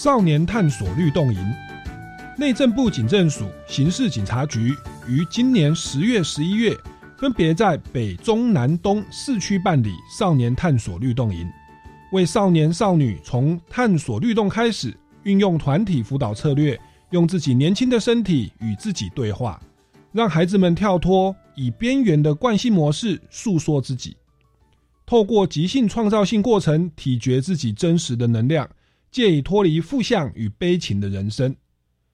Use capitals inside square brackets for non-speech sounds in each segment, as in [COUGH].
少年探索律动营，内政部警政署、刑事警察局于今年十月、十一月，分别在北、中、南、东四区办理少年探索律动营，为少年少女从探索律动开始，运用团体辅导策略，用自己年轻的身体与自己对话，让孩子们跳脱以边缘的惯性模式诉说自己，透过即兴创造性过程，体觉自己真实的能量。借以脱离负向与悲情的人生，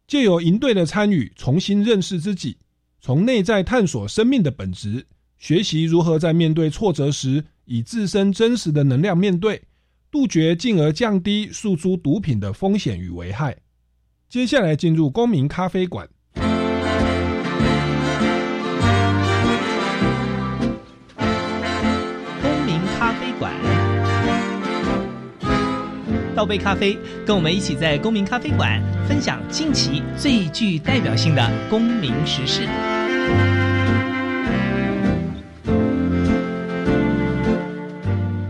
借由营队的参与，重新认识自己，从内在探索生命的本质，学习如何在面对挫折时，以自身真实的能量面对，杜绝进而降低诉诸毒品的风险与危害。接下来进入公民咖啡馆。倒杯咖啡，跟我们一起在公民咖啡馆分享近期最具代表性的公民时事。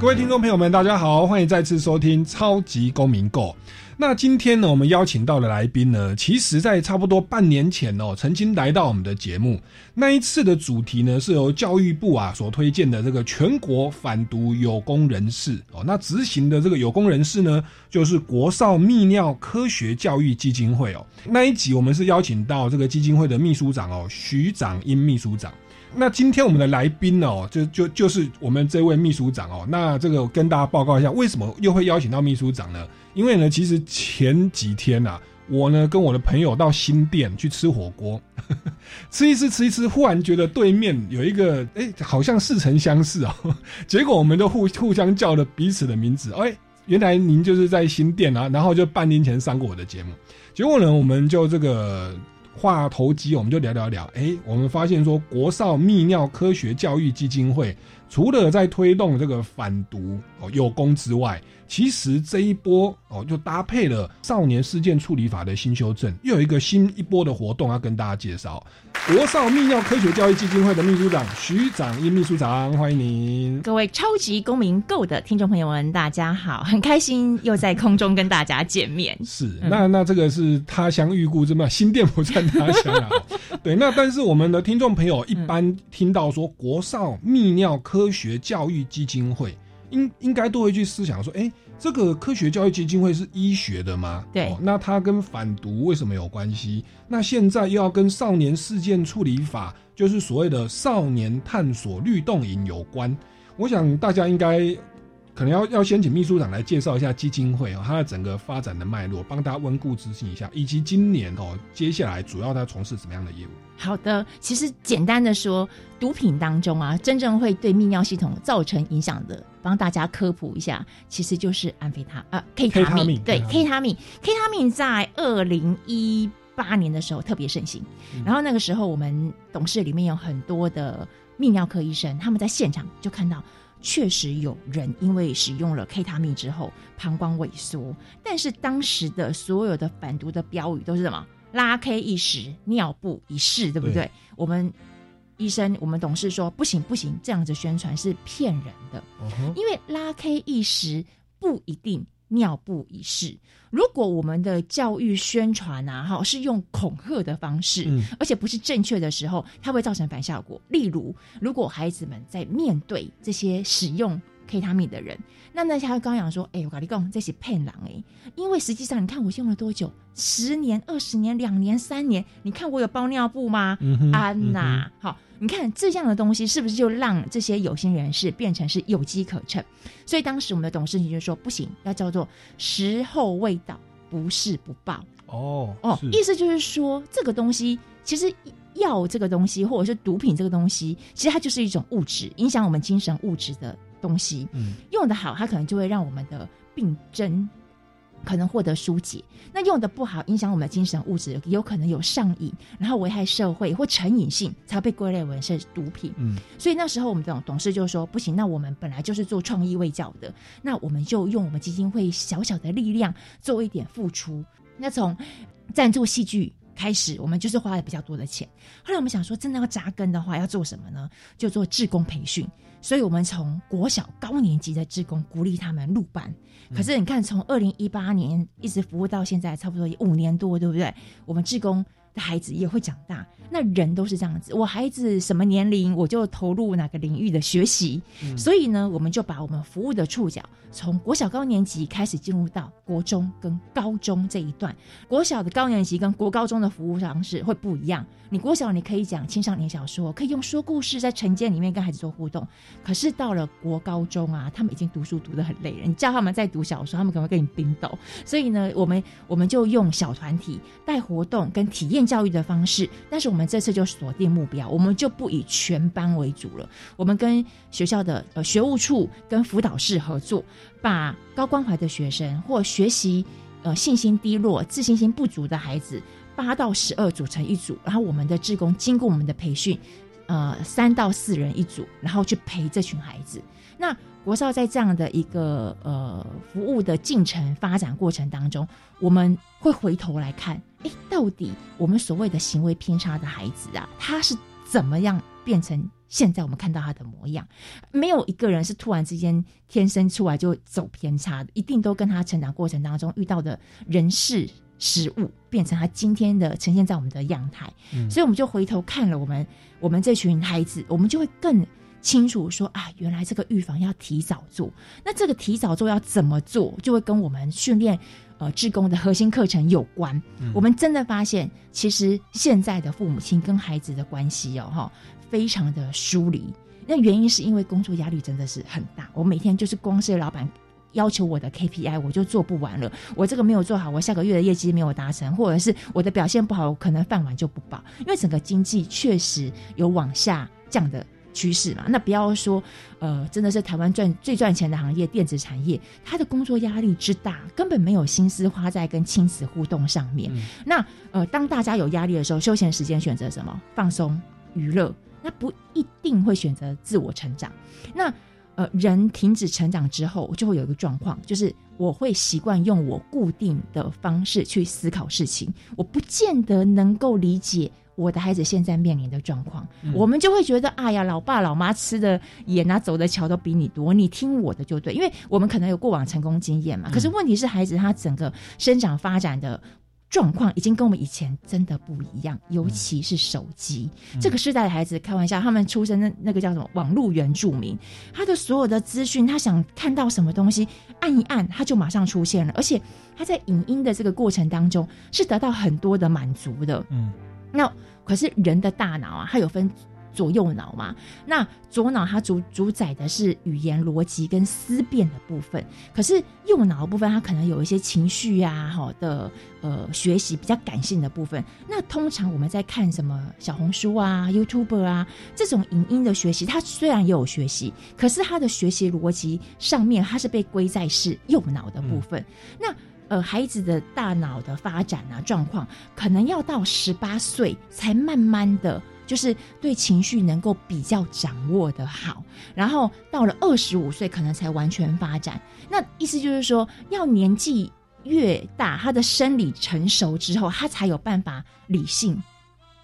各位听众朋友们，大家好，欢迎再次收听《超级公民购》。那今天呢，我们邀请到的来宾呢，其实在差不多半年前哦，曾经来到我们的节目。那一次的主题呢，是由教育部啊所推荐的这个全国反毒有功人士哦。那执行的这个有功人士呢，就是国少泌尿科学教育基金会哦。那一集我们是邀请到这个基金会的秘书长哦，徐长英秘书长。那今天我们的来宾哦，就就就是我们这位秘书长哦。那这个跟大家报告一下，为什么又会邀请到秘书长呢？因为呢，其实前几天呐，我呢跟我的朋友到新店去吃火锅，[LAUGHS] 吃一吃吃一吃，忽然觉得对面有一个哎，好像似曾相识哦。[LAUGHS] 结果我们就互互相叫了彼此的名字，哎，原来您就是在新店啊，然后就半年前上过我的节目。结果呢，我们就这个话头机，我们就聊聊聊，哎，我们发现说国少泌尿科学教育基金会除了在推动这个反毒哦有功之外，其实这一波哦，就搭配了少年事件处理法的新修正，又有一个新一波的活动要跟大家介绍。国少泌尿科学教育基金会的秘书长徐长英秘书长，欢迎您！各位超级公民购的听众朋友们，大家好，很开心又在空中跟大家见面。[LAUGHS] 是，那那这个是他乡遇故知嘛，新店不在他乡啊。[LAUGHS] 对，那但是我们的听众朋友一般听到说国少泌尿科学教育基金会。应应该都会去思想说，哎，这个科学教育基金会是医学的吗？对，那它跟反毒为什么有关系？那现在又要跟少年事件处理法，就是所谓的少年探索律动营有关？我想大家应该。可能要要先请秘书长来介绍一下基金会哦，它的整个发展的脉络，帮大家温故知新一下，以及今年哦，接下来主要它从事什么样的业务？好的，其实简单的说，毒品当中啊，真正会对泌尿系统造成影响的，帮大家科普一下，其实就是安非他啊，K 他命，对，K 他命，K 他命在二零一八年的时候特别盛行，然后那个时候我们董事里面有很多的。泌尿科医生，他们在现场就看到，确实有人因为使用了 K 他命之后膀胱萎缩，但是当时的所有的反毒的标语都是什么？拉 K 一时，尿布一世，对不对？我们医生，我们董事说不行不行，这样子宣传是骗人的，因为拉 K 一时不一定。尿布一事，如果我们的教育宣传啊，哈，是用恐吓的方式，而且不是正确的时候，它会造成反效果。例如，如果孩子们在面对这些使用 K 他命的人，那那他刚讲说，哎，我跟你讲，这是骗人哎，因为实际上，你看我用了多久？十年、二十年、两年、三年，你看我有包尿布吗？安娜，好。你看这样的东西是不是就让这些有心人士变成是有机可乘？所以当时我们的董事局就说不行，要叫做时候未到，不是不报。哦哦，意思就是说这个东西其实药这个东西或者是毒品这个东西，其实它就是一种物质，影响我们精神物质的东西。嗯，用的好，它可能就会让我们的病症。可能获得疏解，那用的不好，影响我们的精神物质，有可能有上瘾，然后危害社会或成瘾性，才被归类为是毒品。嗯，所以那时候我们董董事就说：不行，那我们本来就是做创意卫教的，那我们就用我们基金会小小的力量做一点付出。那从赞助戏剧开始，我们就是花了比较多的钱。后来我们想说，真的要扎根的话，要做什么呢？就做志工培训。所以我们从国小高年级的志工鼓励他们入班。可是你看，从二零一八年一直服务到现在，差不多五年多，对不对？我们志工的孩子也会长大，那人都是这样子。我孩子什么年龄，我就投入哪个领域的学习。所以呢，我们就把我们服务的触角从国小高年级开始进入到国中跟高中这一段。国小的高年级跟国高中的服务方式会不一样。你国小你可以讲青少年小说，可以用说故事在晨间里面跟孩子做互动。可是到了国高中啊，他们已经读书读得很累了，你叫他们在读小说，他们可能会跟你冰斗。所以呢，我们我们就用小团体带活动跟体验教育的方式。但是我们这次就锁定目标，我们就不以全班为主了。我们跟学校的呃学务处跟辅导室合作，把高关怀的学生或学习呃信心低落、自信心不足的孩子。八到十二组成一组，然后我们的志工经过我们的培训，呃，三到四人一组，然后去陪这群孩子。那国少在这样的一个呃服务的进程发展过程当中，我们会回头来看，哎，到底我们所谓的行为偏差的孩子啊，他是怎么样变成现在我们看到他的模样？没有一个人是突然之间天生出来就走偏差的，一定都跟他成长过程当中遇到的人事。食物变成他今天的呈现在我们的样态，所以我们就回头看了我们我们这群孩子，我们就会更清楚说啊，原来这个预防要提早做。那这个提早做要怎么做，就会跟我们训练呃志工的核心课程有关。我们真的发现，其实现在的父母亲跟孩子的关系哦哈，非常的疏离。那原因是因为工作压力真的是很大，我每天就是光是老板。要求我的 KPI 我就做不完了，我这个没有做好，我下个月的业绩没有达成，或者是我的表现不好，可能饭碗就不保。因为整个经济确实有往下降的趋势嘛。那不要说，呃，真的是台湾赚最赚钱的行业，电子产业，它的工作压力之大，根本没有心思花在跟亲子互动上面。那呃，当大家有压力的时候，休闲时间选择什么？放松娱乐，那不一定会选择自我成长。那呃，人停止成长之后，就会有一个状况，就是我会习惯用我固定的方式去思考事情，我不见得能够理解我的孩子现在面临的状况。我们就会觉得，哎呀，老爸老妈吃的盐啊，走的桥都比你多，你听我的就对，因为我们可能有过往成功经验嘛。可是问题是，孩子他整个生长发展的。状况已经跟我们以前真的不一样，尤其是手机这个时代的孩子，开玩笑，他们出生的那个叫什么网络原住民，他的所有的资讯，他想看到什么东西，按一按他就马上出现了，而且他在影音的这个过程当中是得到很多的满足的。嗯，那可是人的大脑啊，它有分。左右脑嘛，那左脑它主主宰的是语言逻辑跟思辨的部分，可是右脑的部分它可能有一些情绪啊，好的呃学习比较感性的部分。那通常我们在看什么小红书啊、YouTube 啊这种影音的学习，它虽然也有学习，可是它的学习逻辑上面它是被归在是右脑的部分。那呃孩子的大脑的发展啊状况，可能要到十八岁才慢慢的。就是对情绪能够比较掌握的好。然后到了二十五岁，可能才完全发展。那意思就是说，要年纪越大，他的生理成熟之后，他才有办法理性。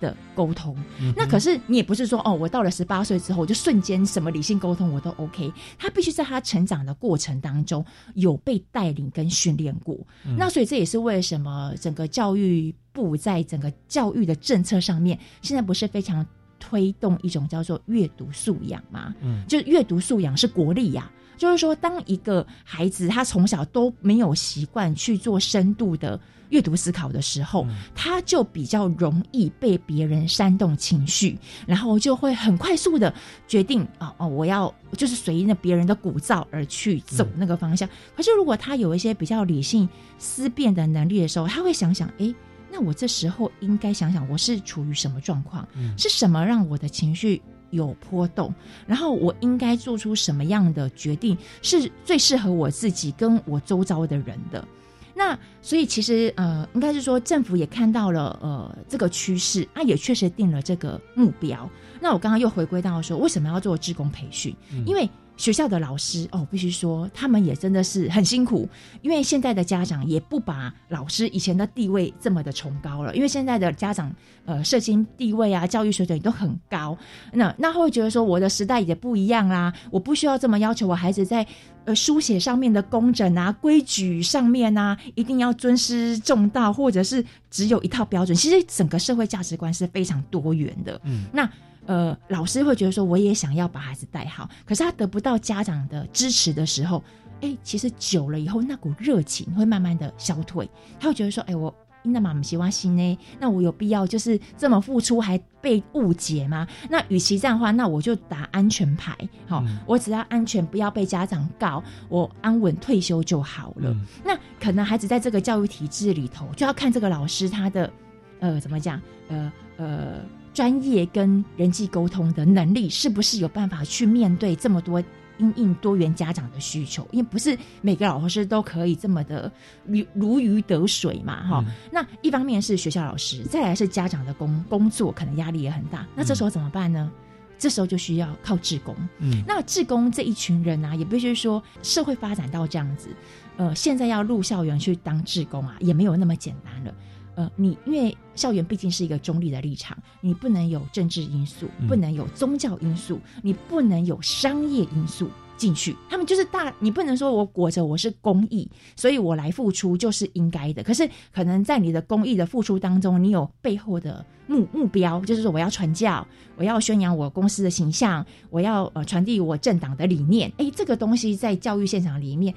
的沟通，那可是你也不是说哦，我到了十八岁之后，我就瞬间什么理性沟通我都 OK。他必须在他成长的过程当中有被带领跟训练过。那所以这也是为什么整个教育部在整个教育的政策上面，现在不是非常推动一种叫做阅读素养吗？嗯，就阅读素养是国力呀。就是说，当一个孩子他从小都没有习惯去做深度的。阅读思考的时候，他就比较容易被别人煽动情绪，然后就会很快速的决定啊哦，我要就是随应着别人的鼓噪而去走那个方向。可是如果他有一些比较理性思辨的能力的时候，他会想想，哎，那我这时候应该想想我是处于什么状况，是什么让我的情绪有波动，然后我应该做出什么样的决定是最适合我自己跟我周遭的人的。那所以其实呃，应该是说政府也看到了呃这个趋势，啊也确实定了这个目标。那我刚刚又回归到说，为什么要做职工培训？因为。学校的老师哦，必须说他们也真的是很辛苦，因为现在的家长也不把老师以前的地位这么的崇高了，因为现在的家长呃，社经地位啊，教育水准都很高，那那会觉得说我的时代也不一样啦，我不需要这么要求我孩子在呃书写上面的工整啊、规矩上面啊，一定要尊师重道，或者是只有一套标准。其实整个社会价值观是非常多元的，嗯，那。呃，老师会觉得说，我也想要把孩子带好，可是他得不到家长的支持的时候，哎，其实久了以后，那股热情会慢慢的消退。他会觉得说，哎，我因那妈妈喜欢心呢，那我有必要就是这么付出还被误解吗？那与其这样的话，那我就打安全牌，好，我只要安全，不要被家长告，我安稳退休就好了。那可能孩子在这个教育体制里头，就要看这个老师他的，呃，怎么讲，呃呃。专业跟人际沟通的能力，是不是有办法去面对这么多因应多元家长的需求？因为不是每个老师都可以这么的如如鱼得水嘛，哈。那一方面是学校老师，再来是家长的工工作，可能压力也很大。那这时候怎么办呢？这时候就需要靠志工。嗯，那志工这一群人啊，也必须说社会发展到这样子，呃，现在要入校园去当志工啊，也没有那么简单了。呃，你因为校园毕竟是一个中立的立场，你不能有政治因素，不能有宗教因素，你不能有商业因素进去。他们就是大，你不能说我裹着我是公益，所以我来付出就是应该的。可是可能在你的公益的付出当中，你有背后的目目标，就是说我要传教，我要宣扬我公司的形象，我要呃传递我政党的理念。哎，这个东西在教育现场里面，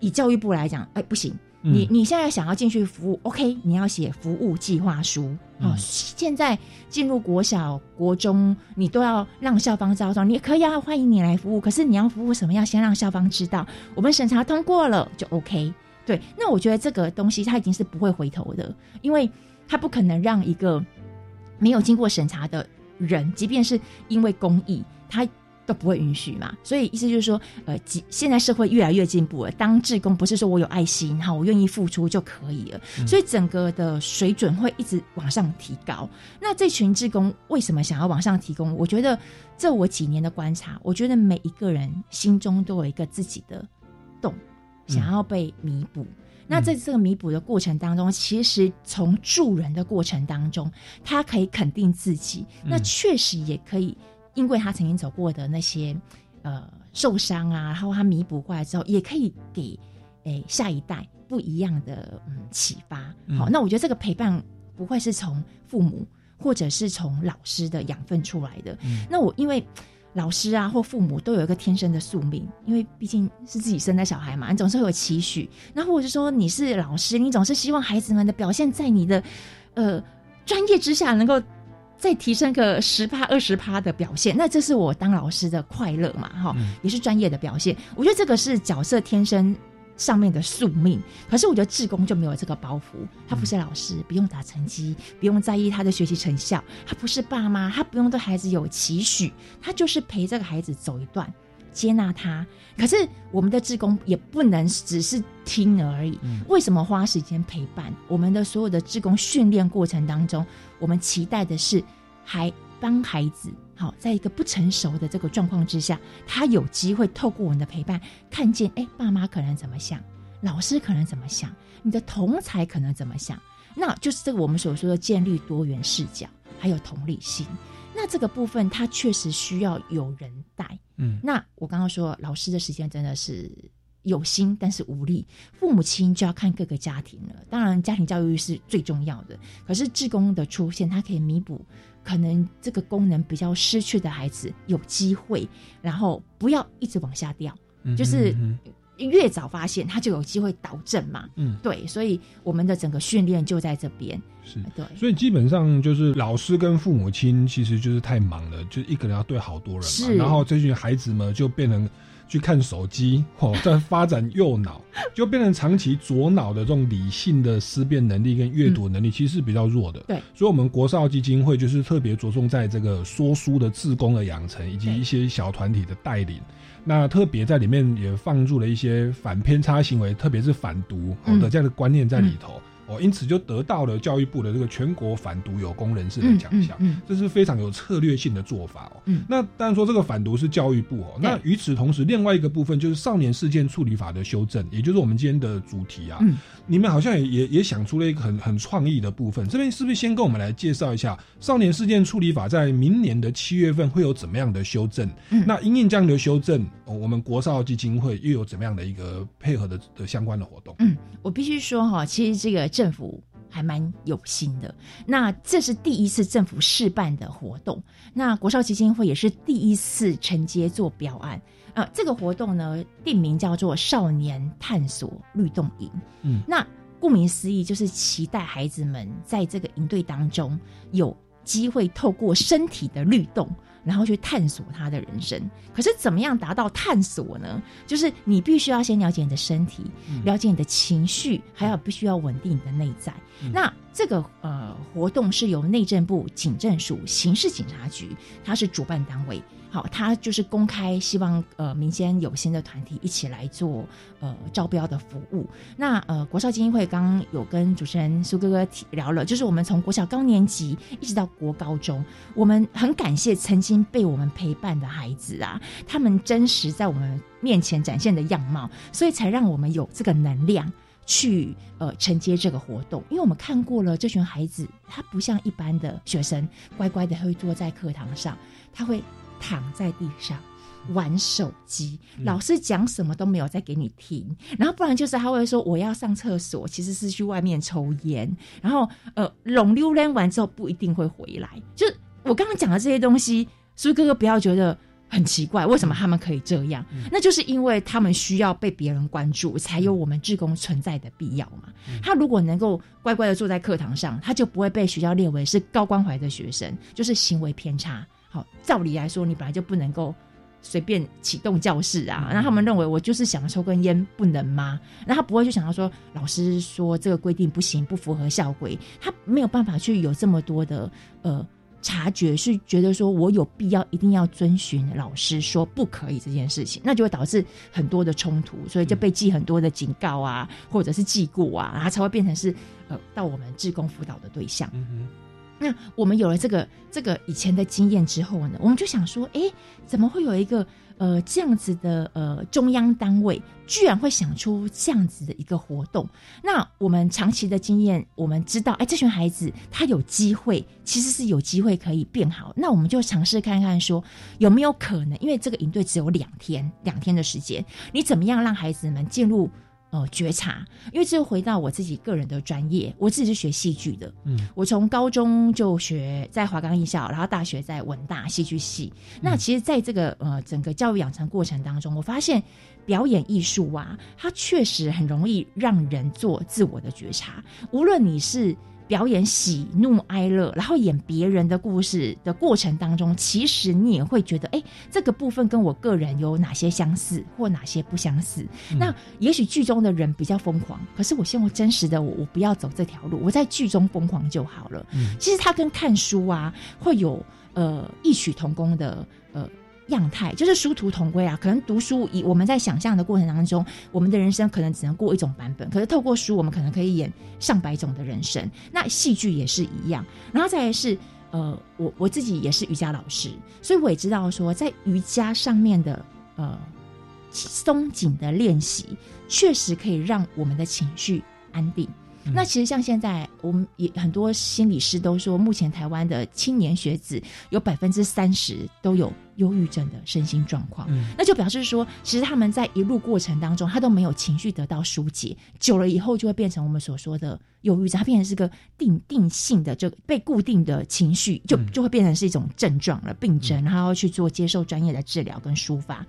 以教育部来讲，哎不行。你你现在想要进去服务，OK？你要写服务计划书哦。现在进入国小、国中，你都要让校方知道，你可以啊，欢迎你来服务。可是你要服务什么？要先让校方知道，我们审查通过了就 OK。对，那我觉得这个东西它已经是不会回头的，因为它不可能让一个没有经过审查的人，即便是因为公益，他。都不会允许嘛，所以意思就是说，呃，现在社会越来越进步了。当志工不是说我有爱心哈，我愿意付出就可以了，所以整个的水准会一直往上提高。那这群志工为什么想要往上提供？我觉得这我几年的观察，我觉得每一个人心中都有一个自己的洞，想要被弥补。那在这个弥补的过程当中，其实从助人的过程当中，他可以肯定自己，那确实也可以。因为他曾经走过的那些，呃，受伤啊，然后他弥补过来之后，也可以给诶下一代不一样的嗯启发。好，那我觉得这个陪伴不会是从父母或者是从老师的养分出来的。那我因为老师啊或父母都有一个天生的宿命，因为毕竟是自己生的小孩嘛，你总是会有期许。那或者是说你是老师，你总是希望孩子们的表现在你的呃专业之下能够。再提升个十趴二十趴的表现，那这是我当老师的快乐嘛？哈，也是专业的表现。我觉得这个是角色天生上面的宿命。可是我觉得志工就没有这个包袱，他不是老师，不用打成绩，不用在意他的学习成效；他不是爸妈，他不用对孩子有期许，他就是陪这个孩子走一段。接纳他，可是我们的志工也不能只是听而已。为什么花时间陪伴？我们的所有的志工训练过程当中，我们期待的是，还帮孩子好，在一个不成熟的这个状况之下，他有机会透过我们的陪伴，看见哎，爸妈可能怎么想，老师可能怎么想，你的同才可能怎么想，那就是这个我们所说的建立多元视角，还有同理心。那这个部分，它确实需要有人带。嗯，那我刚刚说，老师的时间真的是。有心但是无力，父母亲就要看各个家庭了。当然，家庭教育是最重要的。可是，志工的出现，它可以弥补可能这个功能比较失去的孩子有机会，然后不要一直往下掉，就是越早发现，他就有机会导正嘛。嗯，对，所以我们的整个训练就在这边。是对，所以基本上就是老师跟父母亲其实就是太忙了，就一个人要对好多人嘛。然后这群孩子们就变成。去看手机，哦，在发展右脑，[LAUGHS] 就变成长期左脑的这种理性的思辨能力跟阅读能力，其实是比较弱的。对，所以，我们国少基金会就是特别着重在这个说书的自工的养成，以及一些小团体的带领。那特别在里面也放入了一些反偏差行为，特别是反毒的这样的观念在里头。哦，因此就得到了教育部的这个全国反毒有功人士的奖项，这是非常有策略性的做法哦。那当然说这个反毒是教育部哦。那与此同时，另外一个部分就是少年事件处理法的修正，也就是我们今天的主题啊。你们好像也也也想出了一个很很创意的部分，这边是不是先跟我们来介绍一下少年事件处理法在明年的七月份会有怎么样的修正？嗯那因应这样的修正，我们国少基金会又有怎么样的一个配合的的相关的活动？嗯，我必须说哈，其实这个。政府还蛮有心的，那这是第一次政府试办的活动，那国少基金会也是第一次承接做标案啊。这个活动呢，定名叫做少年探索律动营。嗯，那顾名思义，就是期待孩子们在这个营队当中有机会透过身体的律动。然后去探索他的人生，可是怎么样达到探索呢？就是你必须要先了解你的身体，了解你的情绪，还有必须要稳定你的内在。那这个呃活动是由内政部警政署刑事警察局，它是主办单位。好，它就是公开希望呃民间有心的团体一起来做呃招标的服务。那呃国少基金会刚刚有跟主持人苏哥哥提聊了，就是我们从国小高年级一直到国高中，我们很感谢曾经被我们陪伴的孩子啊，他们真实在我们面前展现的样貌，所以才让我们有这个能量去呃承接这个活动。因为我们看过了这群孩子，他不像一般的学生乖乖的会坐在课堂上，他会。躺在地上玩手机，老师讲什么都没有再给你听，然后不然就是他会说我要上厕所，其实是去外面抽烟，然后呃，拢溜连完之后不一定会回来。就是我刚刚讲的这些东西，苏哥哥不要觉得很奇怪，为什么他们可以这样？那就是因为他们需要被别人关注，才有我们志工存在的必要嘛。他如果能够乖乖的坐在课堂上，他就不会被学校列为是高关怀的学生，就是行为偏差。好照理来说，你本来就不能够随便启动教室啊。然后他们认为我就是想抽根烟，不能吗？那他不会去想到说，老师说这个规定不行，不符合校规，他没有办法去有这么多的呃察觉，是觉得说我有必要一定要遵循老师说不可以这件事情，那就会导致很多的冲突，所以就被记很多的警告啊，或者是记过啊，然后才会变成是呃到我们志工辅导的对象。嗯那我们有了这个这个以前的经验之后呢，我们就想说，哎，怎么会有一个呃这样子的呃中央单位，居然会想出这样子的一个活动？那我们长期的经验，我们知道，哎，这群孩子他有机会，其实是有机会可以变好。那我们就尝试看看，说有没有可能？因为这个营队只有两天，两天的时间，你怎么样让孩子们进入？呃，觉察，因为这回到我自己个人的专业，我自己是学戏剧的，嗯，我从高中就学在华冈艺校，然后大学在文大戏剧系。那其实，在这个呃整个教育养成过程当中，我发现表演艺术啊，它确实很容易让人做自我的觉察，无论你是。表演喜怒哀乐，然后演别人的故事的过程当中，其实你也会觉得，哎，这个部分跟我个人有哪些相似，或哪些不相似？那也许剧中的人比较疯狂，可是我希望真实的我，我不要走这条路，我在剧中疯狂就好了。其实它跟看书啊，会有呃异曲同工的呃。样态就是殊途同归啊！可能读书以我们在想象的过程当中，我们的人生可能只能过一种版本，可是透过书，我们可能可以演上百种的人生。那戏剧也是一样，然后再来是呃，我我自己也是瑜伽老师，所以我也知道说，在瑜伽上面的呃松紧的练习，确实可以让我们的情绪安定。那其实像现在，我们也很多心理师都说，目前台湾的青年学子有百分之三十都有忧郁症的身心状况。嗯，那就表示说，其实他们在一路过程当中，他都没有情绪得到疏解，久了以后就会变成我们所说的忧郁症，它变成是个定定性的这个被固定的情绪，就就会变成是一种症状了病症，然后要去做接受专业的治疗跟抒发。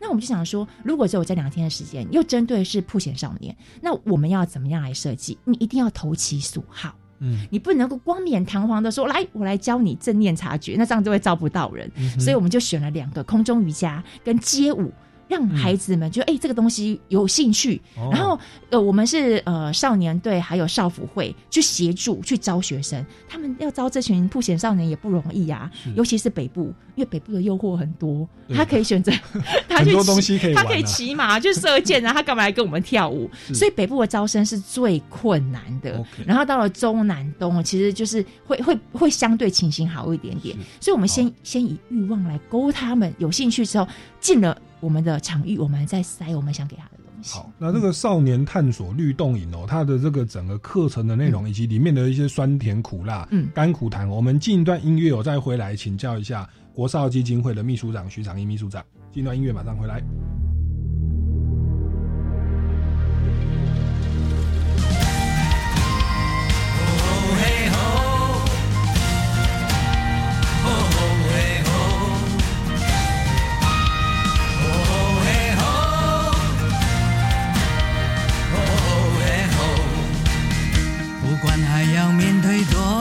那我们就想说，如果只有这两天的时间，又针对是普险少年，那我们要怎么样来设计？你一定要投其所好，嗯，你不能够光冕堂皇的说，来，我来教你正念察觉，那这样就会招不到人。所以我们就选了两个空中瑜伽跟街舞。让孩子们就哎这个东西有兴趣，然后呃我们是呃少年队还有少辅会去协助去招学生，他们要招这群破险少年也不容易啊，尤其是北部，因为北部的诱惑很多，他可以选择很多东西可以，他可以骑马去射箭然后，他干嘛来跟我们跳舞？所以北部的招生是最困难的。然后到了中南东，其实就是会会会相对情形好一点点。所以我们先先以欲望来勾他们，有兴趣之后进了。我们的场域，我们在塞我们想给他的东西。好，那这个少年探索律动营哦，它的这个整个课程的内容以及里面的一些酸甜苦辣、嗯，甘苦谈，我们进一段音乐，我再回来请教一下国少基金会的秘书长徐长英秘书长。进段音乐，马上回来。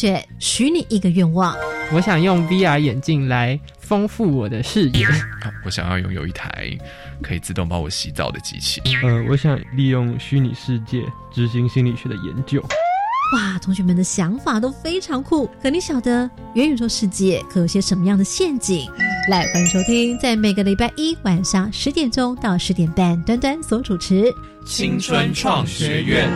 学，许你一个愿望。我想用 VR 眼镜来丰富我的视野。我想要拥有一台可以自动帮我洗澡的机器。呃，我想利用虚拟世界执行心理学的研究。哇，同学们的想法都非常酷。可你晓得元宇宙世界可有些什么样的陷阱？来，欢迎收听，在每个礼拜一晚上十点钟到十点半，端端所主持《青春创学院》。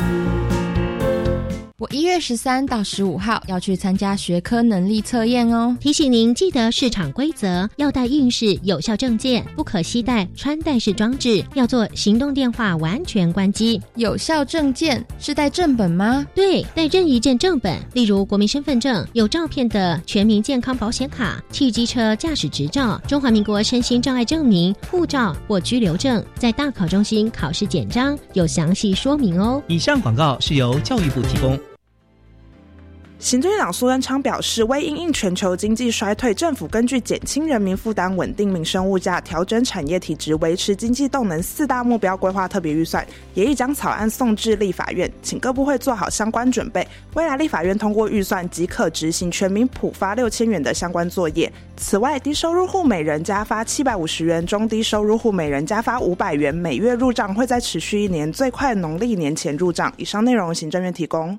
我一月十三到十五号要去参加学科能力测验哦。提醒您记得市场规则，要带应试有效证件，不可携带穿戴式装置，要做行动电话完全关机。有效证件是带正本吗？对，带任意件正本，例如国民身份证、有照片的全民健康保险卡、汽机车驾驶执照、中华民国身心障碍证明、护照或居留证，在大考中心考试简章有详细说明哦。以上广告是由教育部提供。行政院长苏贞昌表示，为因应全球经济衰退，政府根据减轻人民负担、稳定民生物价、调整产业体质、维持经济动能四大目标规划特别预算，也已将草案送至立法院，请各部会做好相关准备。未来立法院通过预算即可执行全民普发六千元的相关作业。此外，低收入户每人加发七百五十元，中低收入户每人加发五百元，每月入账会在持续一年，最快农历年前入账。以上内容，行政院提供。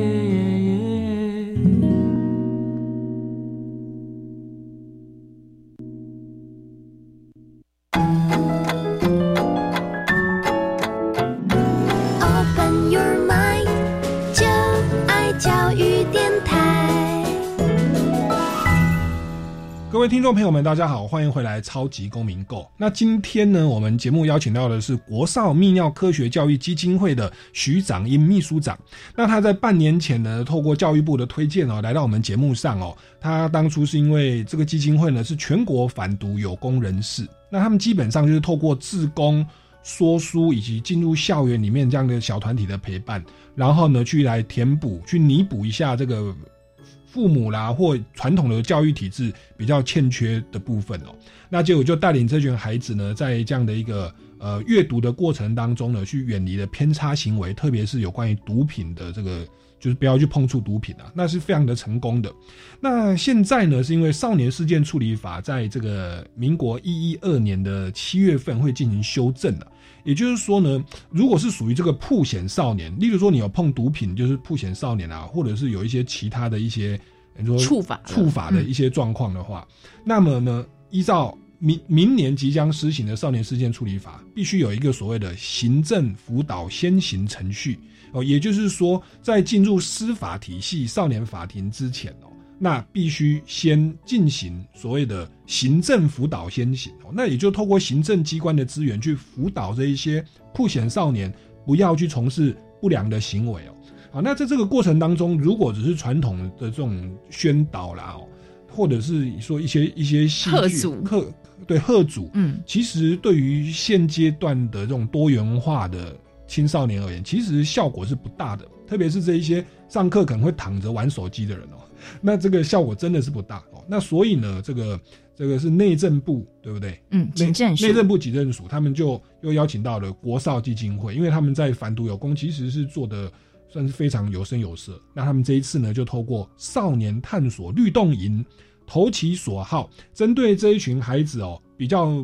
各位听众朋友们，大家好，欢迎回来《超级公民购》。那今天呢，我们节目邀请到的是国少泌尿科学教育基金会的徐长英秘书长。那他在半年前呢，透过教育部的推荐哦，来到我们节目上哦。他当初是因为这个基金会呢是全国反毒有功人士，那他们基本上就是透过自工。说书以及进入校园里面这样的小团体的陪伴，然后呢，去来填补、去弥补一下这个父母啦或传统的教育体制比较欠缺的部分哦。那结果就带领这群孩子呢，在这样的一个呃阅读的过程当中呢，去远离了偏差行为，特别是有关于毒品的这个。就是不要去碰触毒品啊，那是非常的成功的。那现在呢，是因为少年事件处理法在这个民国一一二年的七月份会进行修正了。也就是说呢，如果是属于这个曝险少年，例如说你有碰毒品，就是曝险少年啊，或者是有一些其他的一些你说触法触法的一些状况的话，那么呢，依照明明年即将施行的少年事件处理法，必须有一个所谓的行政辅导先行程序。哦，也就是说，在进入司法体系少年法庭之前哦，那必须先进行所谓的行政辅导先行哦，那也就透过行政机关的资源去辅导这一些酷险少年，不要去从事不良的行为哦。好，那在这个过程当中，如果只是传统的这种宣导啦哦，或者是说一些一些戏剧贺对贺主，嗯，其实对于现阶段的这种多元化的。青少年而言，其实效果是不大的，特别是这一些上课可能会躺着玩手机的人哦，那这个效果真的是不大哦。那所以呢，这个这个是内政部对不对？嗯，内内政部警政署他们就又邀请到了国少基金会，因为他们在反毒有功，其实是做的算是非常有声有色。那他们这一次呢，就透过少年探索律动营，投其所好，针对这一群孩子哦，比较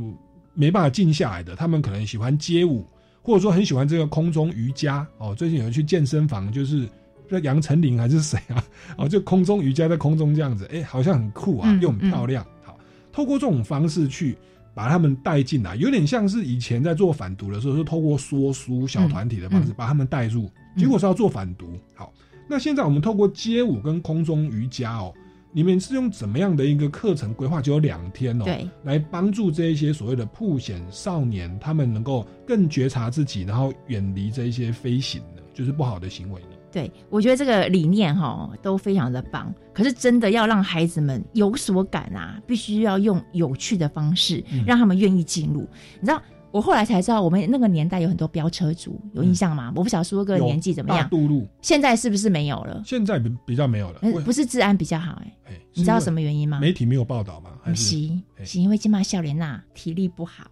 没办法静下来的，他们可能喜欢街舞。或者说很喜欢这个空中瑜伽哦，最近有人去健身房，就是叫杨丞琳还是谁啊？[LAUGHS] 哦，就空中瑜伽在空中这样子，哎，好像很酷啊，又很漂亮。好，透过这种方式去把他们带进来，有点像是以前在做反毒的时候，是透过说书小团体的方式把他们带入，结果是要做反毒。好，那现在我们透过街舞跟空中瑜伽哦。你们是用怎么样的一个课程规划？只有两天哦，对，来帮助这一些所谓的破险少年，他们能够更觉察自己，然后远离这一些飞行的，就是不好的行为呢？对，我觉得这个理念哈都非常的棒。可是真的要让孩子们有所感啊，必须要用有趣的方式，让他们愿意进入。你知道，我后来才知道，我们那个年代有很多飙车族，有印象吗？我不晓得说个年纪怎么样。渡路现在是不是没有了？现在比比较没有了，不是治安比较好哎。你知道什么原因吗？媒体没有报道吗？不是，是因为金马笑莲娜体力不好。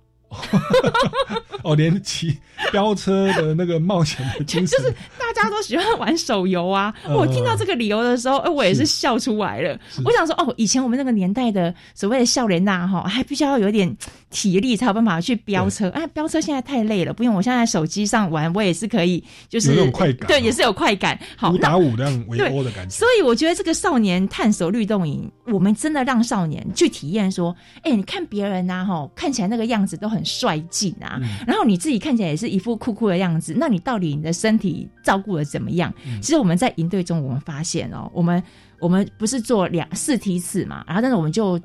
[LAUGHS] 哦，连骑飙车的那个冒险的精神，就是大家都喜欢玩手游啊。我听到这个理由的时候，哎，我也是笑出来了。我想说，哦，以前我们那个年代的所谓的笑脸呐，哈，还必须要有点 [TSK] 体力才有办法去飙车。哎，飙车现在太累了，不用，我现在手机上玩，我也是可以，就是有快感，对，也是有快感。好，五打五那样围殴的感觉。所以我觉得这个少年探索律动营，我们真的让少年去体验说，哎，你看别人呐，哈，看起来那个样子都很帅气啊，然后你自己看起来也是一副酷酷的样子，那你到底你的身体照顾的怎么样？其实我们在营队中，我们发现哦，我们我们不是做两四梯次嘛，然后但是我们就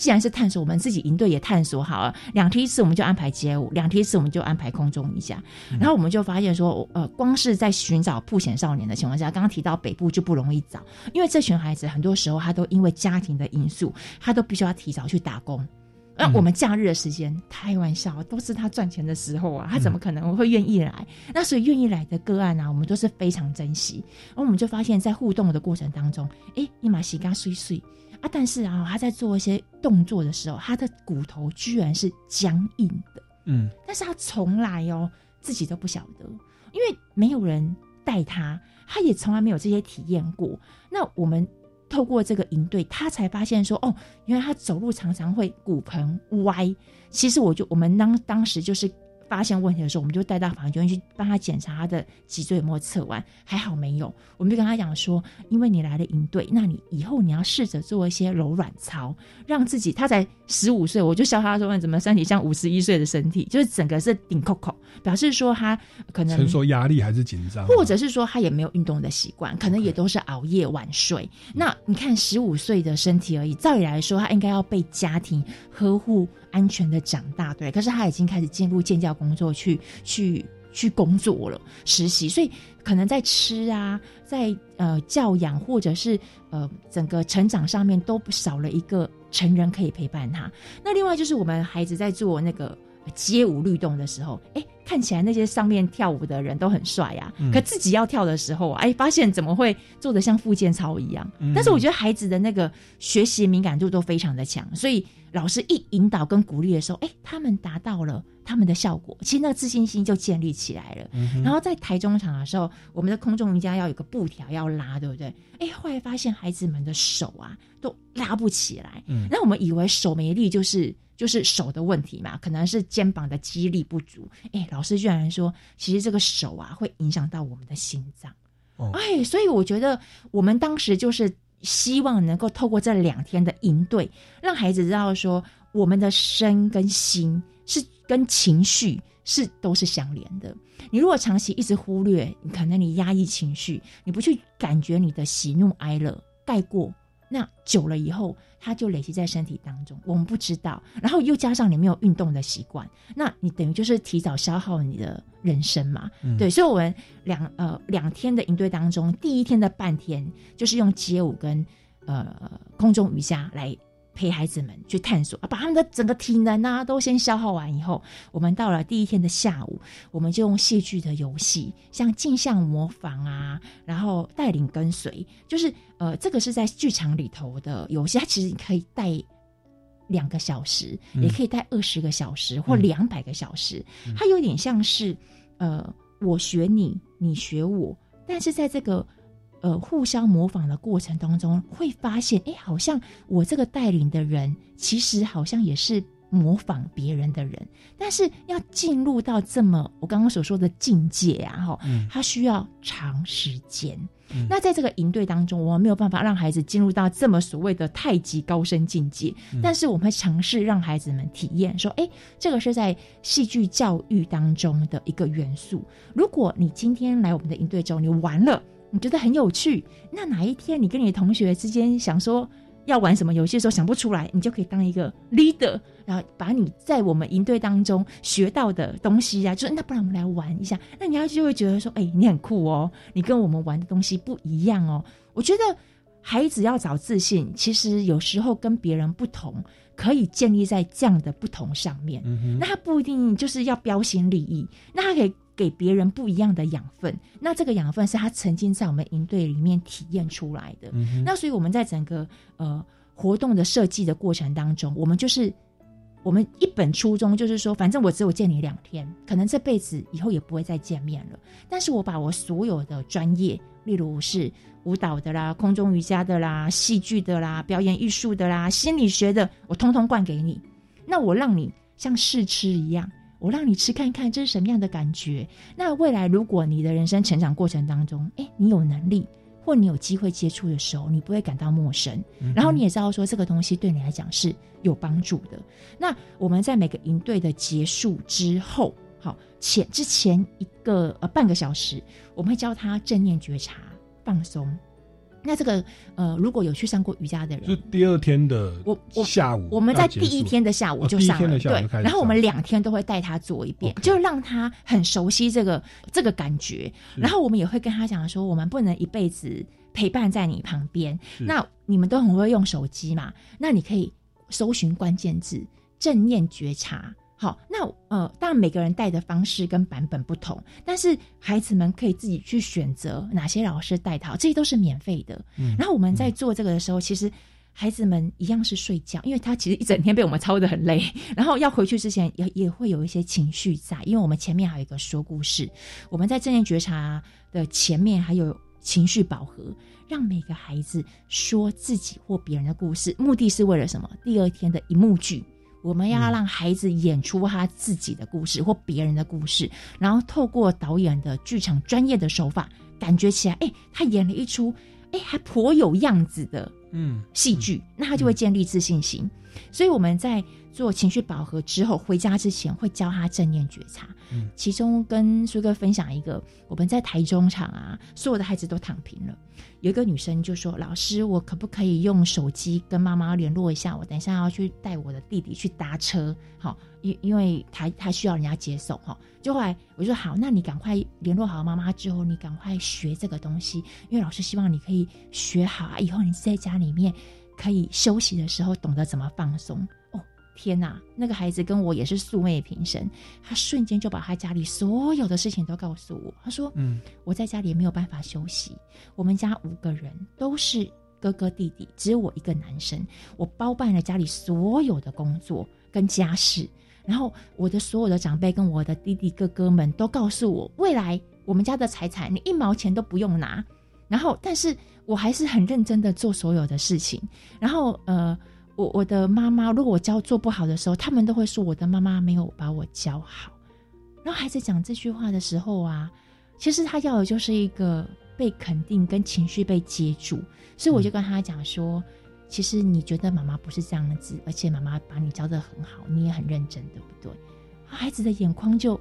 既然是探索，我们自己营队也探索好了，两梯次我们就安排街舞，两梯次我们就安排空中瑜伽，然后我们就发现说，呃，光是在寻找不显少年的情况下，刚刚提到北部就不容易找，因为这群孩子很多时候他都因为家庭的因素，他都必须要提早去打工。那我们假日的时间，开玩笑，都是他赚钱的时候啊，他怎么可能会愿意来？那所以愿意来的个案啊，我们都是非常珍惜。然后我们就发现，在互动的过程当中，哎，伊玛西嘎碎碎啊，但是啊，他在做一些动作的时候，他的骨头居然是僵硬的，嗯，但是他从来哦自己都不晓得，因为没有人带他，他也从来没有这些体验过。那我们。透过这个营队，他才发现说，哦，原来他走路常常会骨盆歪。其实我就我们当当时就是。发现问题的时候，我们就带到房间去帮他检查他的脊椎有没有侧弯，还好没有。我们就跟他讲说，因为你来了营队，那你以后你要试着做一些柔软操，让自己。他才十五岁，我就笑他说：“你怎么身体像五十一岁的身体？就是整个是顶扣扣，表示说他可能承受压力还是紧张，或者是说他也没有运动的习惯，可能也都是熬夜晚睡。那你看十五岁的身体而已，照理来说他应该要被家庭呵护。”安全的长大，对，可是他已经开始进入建教工作去去去工作了，实习，所以可能在吃啊，在呃教养或者是呃整个成长上面都少了一个成人可以陪伴他。那另外就是我们孩子在做那个街舞律动的时候，哎。看起来那些上面跳舞的人都很帅呀，可自己要跳的时候，哎，发现怎么会做的像复健操一样？但是我觉得孩子的那个学习敏感度都非常的强，所以老师一引导跟鼓励的时候，哎，他们达到了他们的效果，其实那个自信心就建立起来了。然后在台中场的时候，我们的空中瑜伽要有个布条要拉，对不对？哎，后来发现孩子们的手啊都拉不起来，那我们以为手没力就是。就是手的问题嘛，可能是肩膀的肌力不足。哎，老师居然说，其实这个手啊会影响到我们的心脏。哎，所以我觉得我们当时就是希望能够透过这两天的应对，让孩子知道说，我们的身跟心是跟情绪是都是相连的。你如果长期一直忽略，你可能你压抑情绪，你不去感觉你的喜怒哀乐，盖过。那久了以后，它就累积在身体当中，我们不知道。然后又加上你没有运动的习惯，那你等于就是提早消耗你的人生嘛。对，所以我们两呃两天的营队当中，第一天的半天就是用街舞跟呃空中瑜伽来。陪孩子们去探索啊，把他们的整个体能啊都先消耗完以后，我们到了第一天的下午，我们就用戏剧的游戏，像镜像模仿啊，然后带领跟随，就是呃，这个是在剧场里头的游戏，它其实你可以带两个小时，也可以带二十个小时或两百个小时，它有点像是呃，我学你，你学我，但是在这个。呃，互相模仿的过程当中，会发现，哎，好像我这个带领的人，其实好像也是模仿别人的人。但是要进入到这么我刚刚所说的境界啊，哈，它需要长时间。那在这个营队当中，我们没有办法让孩子进入到这么所谓的太极高深境界，但是我们会尝试让孩子们体验，说，哎，这个是在戏剧教育当中的一个元素。如果你今天来我们的营队中，你玩了。你觉得很有趣，那哪一天你跟你的同学之间想说要玩什么游戏的时候想不出来，你就可以当一个 leader，然后把你在我们营队当中学到的东西啊，就是那不然我们来玩一下，那你要就会觉得说，哎，你很酷哦，你跟我们玩的东西不一样哦。我觉得孩子要找自信，其实有时候跟别人不同，可以建立在这样的不同上面。那他不一定就是要标新立异，那他可以给别人不一样的养分。那这个养分是他曾经在我们营队里面体验出来的。那所以我们在整个呃活动的设计的过程当中，我们就是我们一本初衷就是说，反正我只有见你两天，可能这辈子以后也不会再见面了。但是我把我所有的专业，例如是舞蹈的啦、空中瑜伽的啦、戏剧的啦、表演艺术的啦、心理学的，我通通灌给你。那我让你像试吃一样，我让你吃看看这是什么样的感觉。那未来如果你的人生成长过程当中，哎，你有能力或你有机会接触的时候，你不会感到陌生。然后你也知道说这个东西对你来讲是有帮助的。那我们在每个营队的结束之后，好前之前一个呃半个小时，我们会教他正念觉察、放松。那这个呃，如果有去上过瑜伽的人，就第二天的我我下午，我们在第一天的下午就上对，然后我们两天都会带他做一遍，就让他很熟悉这个这个感觉。然后我们也会跟他讲说，我们不能一辈子陪伴在你旁边。那你们都很会用手机嘛？那你可以搜寻关键字正念觉察。好，那呃，当然每个人带的方式跟版本不同，但是孩子们可以自己去选择哪些老师带他，这些都是免费的。嗯然后我们在做这个的时候，其实孩子们一样是睡觉，因为他其实一整天被我们操得很累，然后要回去之前也也会有一些情绪在，因为我们前面还有一个说故事，我们在正念觉察的前面还有情绪饱和，让每个孩子说自己或别人的故事，目的是为了什么？第二天的一幕剧。我们要让孩子演出他自己的故事或别人的故事，然后透过导演的剧场专业的手法，感觉起来，哎，他演了一出，哎，还颇有样子的嗯。戏剧，那他就会建立自信心。所以我们在做情绪饱和之后，回家之前会教他正念觉察。嗯其中跟苏哥分享一个，我们在台中场啊，所有的孩子都躺平了。有一个女生就说：“老师，我可不可以用手机跟妈妈联络一下？我等一下要去带我的弟弟去搭车，好，因因为他他需要人家接送哈。”就后来我就说：“好，那你赶快联络好妈妈之后，你赶快学这个东西，因为老师希望你可以学好啊，以后你在家里面可以休息的时候懂得怎么放松。”哦，天哪！那个孩子跟我也是素昧平生，他瞬间就把他家里所有的事情都告诉我。他说：“嗯，我在家里没有办法休息，我们家五个人都是哥哥弟弟，只有我一个男生，我包办了家里所有的工作跟家事。然后我的所有的长辈跟我的弟弟哥哥们都告诉我，未来我们家的财产你一毛钱都不用拿。然后，但是我还是很认真的做所有的事情。然后，呃。”我我的妈妈，如果我教做不好的时候，他们都会说我的妈妈没有把我教好。然后孩子讲这句话的时候啊，其实他要的就是一个被肯定跟情绪被接住，所以我就跟他讲说，其实你觉得妈妈不是这样子，而且妈妈把你教的很好，你也很认真，对不对？孩子的眼眶就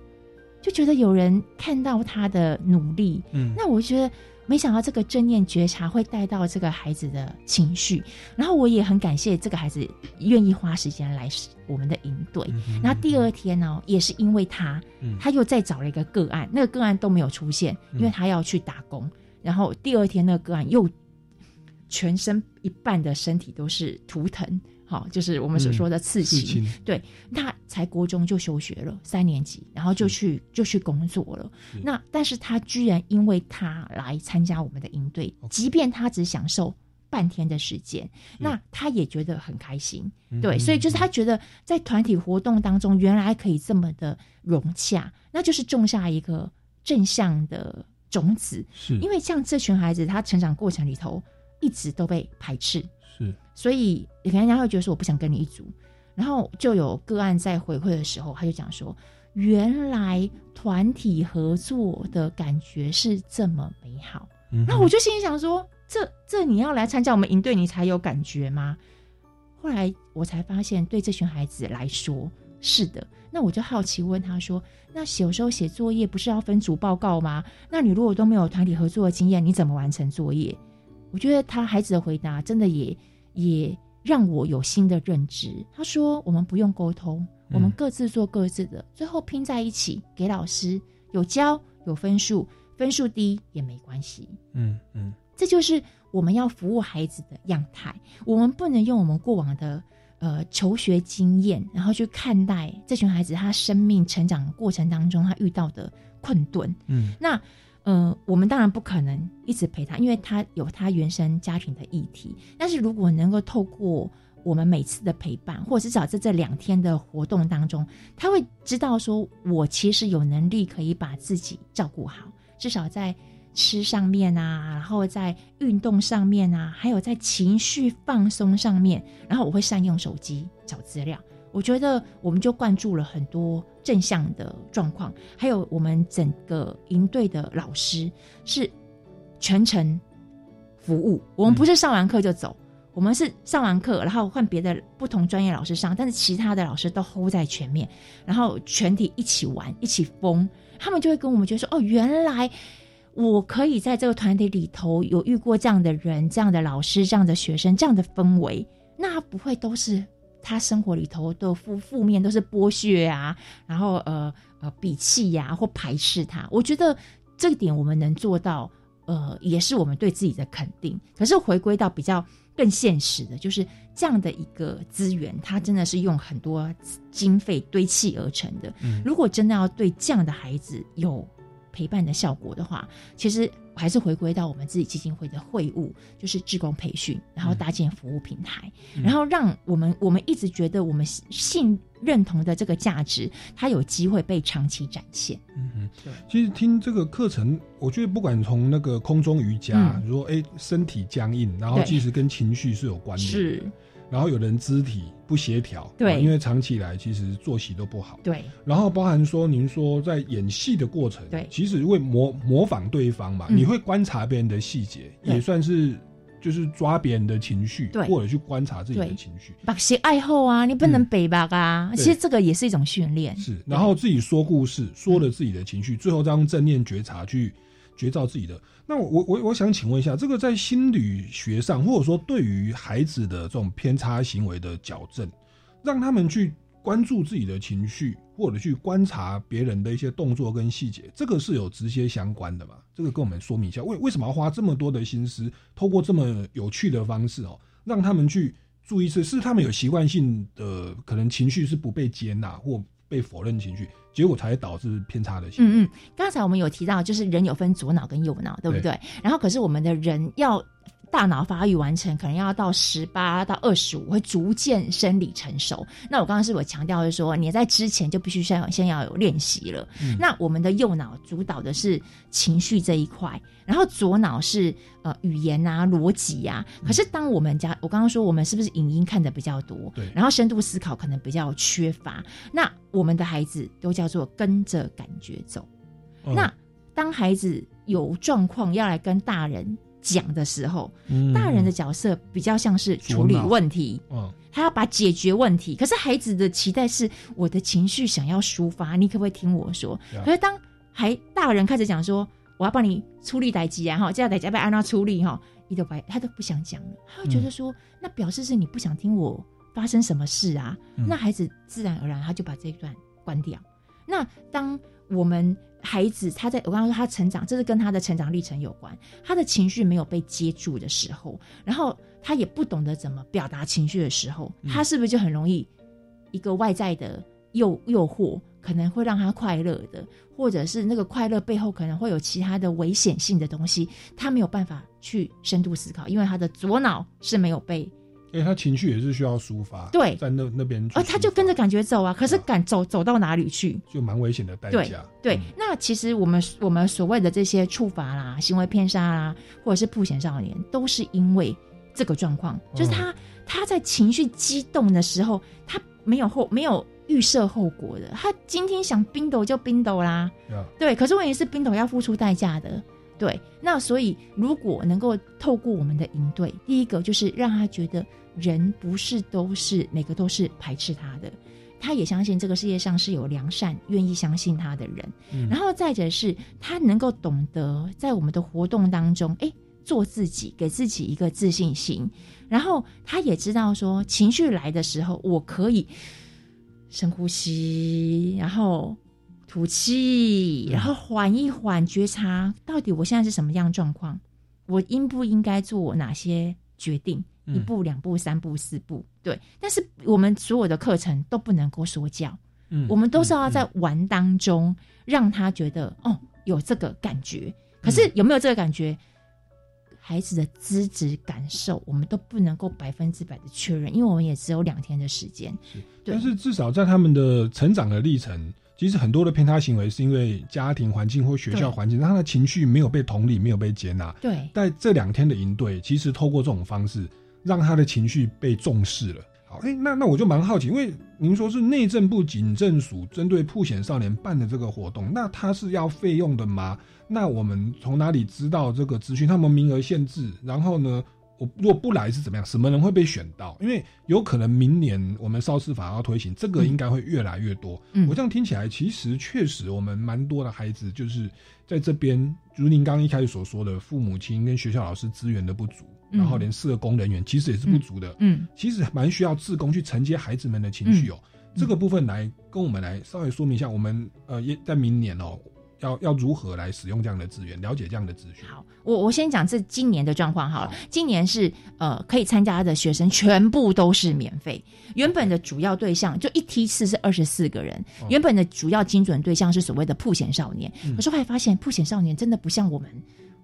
就觉得有人看到他的努力，嗯那我觉得。没想到这个正念觉察会带到这个孩子的情绪，然后我也很感谢这个孩子愿意花时间来我们的营队。然后第二天呢，也是因为他，嗯他又再找了一个个案，那个个案都没有出现，因为他要去打工。然后第二天那个个案又全身一半的身体都是图腾，好，就是我们所说的刺青。刺青对，他才国中就休学了，三年级，然后就去就去工作了。那但是他居然因为他来参加我们的营队，即便他只享受半天的时间，那他也觉得很开心。对，嗯所以就是他觉得在团体活动当中，原来可以这么的融洽，那就是种下一个正向的种子。是因为像这群孩子，他成长过程里头一直都被排斥，是所以可能人家会觉得说我不想跟你一组，然后就有个案在回馈的时候，他就讲说，原来团体合作的感觉是这么美好。嗯那我就心里想说，这这你要来参加我们营队，你才有感觉吗？后来我才发现，对这群孩子来说是的。那我就好奇问他说：“那有时候写作业不是要分组报告吗？那你如果都没有团体合作的经验，你怎么完成作业？”我觉得他孩子的回答真的也也让我有新的认知。他说：“我们不用沟通，我们各自做各自的，最后拼在一起给老师，有教有分数，分数低也没关系。”嗯嗯，这就是我们要服务孩子的样态。我们不能用我们过往的呃求学经验，然后去看待这群孩子他生命成长过程当中他遇到的困顿。嗯，那呃，我们当然不可能一直陪他，因为他有他原生家庭的议题。但是如果能够透过我们每次的陪伴，或者至少在这两天的活动当中，他会知道说，我其实有能力可以把自己照顾好，至少在吃上面啊，然后在运动上面啊，还有在情绪放松上面，然后我会善用手机找资料。我觉得我们就灌注了很多正向的状况，还有我们整个营队的老师是全程服务，我们不是上完课就走。我们是上完课，然后换别的不同专业老师上，但是其他的老师都 hold 在前面，然后全体一起玩，一起疯。他们就会跟我们觉得说：“哦，原来我可以在这个团体里头有遇过这样的人、这样的老师、这样的学生、这样的氛围。那不会都是他生活里头的负负面，都是剥削啊，然后呃呃鄙弃呀或排斥他。我觉得这点我们能做到，呃，也是我们对自己的肯定。可是回归到比较。更现实的就是这样的一个资源，它真的是用很多经费堆砌而成的。如果真的要对这样的孩子有陪伴的效果的话，其实还是回归到我们自己基金会的会务，就是志工培训，然后搭建服务平台，然后让我们我们一直觉得我们信认同的这个价值，它有机会被长期展现。嗯嗯，对。其实听这个课程，我觉得不管从那个空中瑜伽，如果哎身体僵硬，然后其实跟情绪是有关联，是。然后有人肢体不协调，对，因为长期以来其实作息都不好，对。然后包含说您说在演戏的过程，对，其实会模模仿对方嘛，你会观察别人的细节，也算是就是抓别人的情绪，对，或者去观察自己的情绪。把些爱好啊，你不能北吧啊，其实这个也是一种训练。是，然后自己说故事，说了自己的情绪，最后再用正念觉察去觉照自己的。那我我我想请问一下，这个在心理学上，或者说对于孩子的这种偏差行为的矫正，让他们去关注自己的情绪，或者去观察别人的一些动作跟细节，这个是有直接相关的吗？这个跟我们说明一下，为为什么要花这么多的心思，透过这么有趣的方式哦，让他们去注意是是他们有习惯性的可能情绪是不被接纳或被否认情绪。结果才导致偏差的。嗯嗯，刚才我们有提到，就是人有分左脑跟右脑，对不对？然后可是我们的人要。大脑发育完成，可能要到十八到二十五，会逐渐生理成熟。那我刚刚是我强调是说，你在之前就必须先先要有练习了。那我们的右脑主导的是情绪这一块，然后左脑是呃语言啊、逻辑呀。可是当我们家，我刚刚说我们是不是影音看的比较多？对。然后深度思考可能比较缺乏。那我们的孩子都叫做跟着感觉走。那当孩子有状况要来跟大人。讲的时候，大人的角色比较像是处理问题，嗯，他要把解决问题。可是孩子的期待是，我的情绪想要抒发，你可不可以听我说？可是当还大人开始讲说，我要帮你处理代机啊，哈，这样代机被安娜处理哈，你都不，他都不想讲了，他会觉得说，那表示是你不想听我发生什么事啊？那孩子自然而然他就把这一段关掉。那当我们。孩子他在我刚刚说他成长，这是跟他的成长历程有关。他的情绪没有被接住的时候，然后他也不懂得怎么表达情绪的时候，他是不是就很容易一个外在的诱诱惑可能会让他快乐的，或者是那个快乐背后可能会有其他的危险性的东西，他没有办法去深度思考，因为他的左脑是没有被。因为他情绪也是需要抒发，对，在那那边，哦，他就跟着感觉走啊，可是敢走走到哪里去，就蛮危险的代价。对，那其实我们我们所谓的这些处罚啦、行为偏杀啦，或者是破险少年，都是因为这个状况，就是他他在情绪激动的时候，他没有后没有预设后果的，他今天想冰斗就冰斗啦，对，可是问题是冰斗要付出代价的。对，那所以如果能够透过我们的营队，第一个就是让他觉得人不是都是每个都是排斥他的，他也相信这个世界上是有良善、愿意相信他的人。然后再者是他能够懂得在我们的活动当中，哎，做自己，给自己一个自信心。然后他也知道说，情绪来的时候，我可以深呼吸，然后。吐气，然后缓一缓，觉察到底我现在是什么样状况？我应不应该做哪些决定？嗯一步、两步、三步、四步，对。但是我们所有的课程都不能够说教，嗯我们都是要在玩当中让他觉得哦有这个感觉。可是有没有这个感觉？孩子的资质感受，我们都不能够百分之百的确认，因为我们也只有两天的时间。对但是至少在他们的成长的历程，其实很多的偏差行为是因为家庭环境或学校环境，让他的情绪没有被同理，没有被接纳。对，在这两天的应对，其实透过这种方式，让他的情绪被重视了。好，哎、那那我就蛮好奇，因为您说是内政部警政署针对破险少年办的这个活动，那他是要费用的吗？那我们从哪里知道这个资讯？他们名额限制，然后呢，我如果不来是怎么样？什么人会被选到？因为有可能明年我们少司法要推行，这个应该会越来越多。嗯我这样听起来，其实确实我们蛮多的孩子就是在这边，如您刚刚一开始所说的，父母亲跟学校老师资源的不足，嗯然后连社工人员其实也是不足的。嗯，其实蛮需要志工去承接孩子们的情绪哦。嗯这个部分来跟我们来稍微说明一下，我们呃也在明年哦，要要如何来使用这样的资源，了解这样的资讯。好，我我先讲这今年的状况好了。今年是呃可以参加的学生全部都是免费，原本的主要对象就一梯次是二十四个人，哦原本的主要精准对象是所谓的普险少年。嗯可是后来发现普险少年真的不像我们。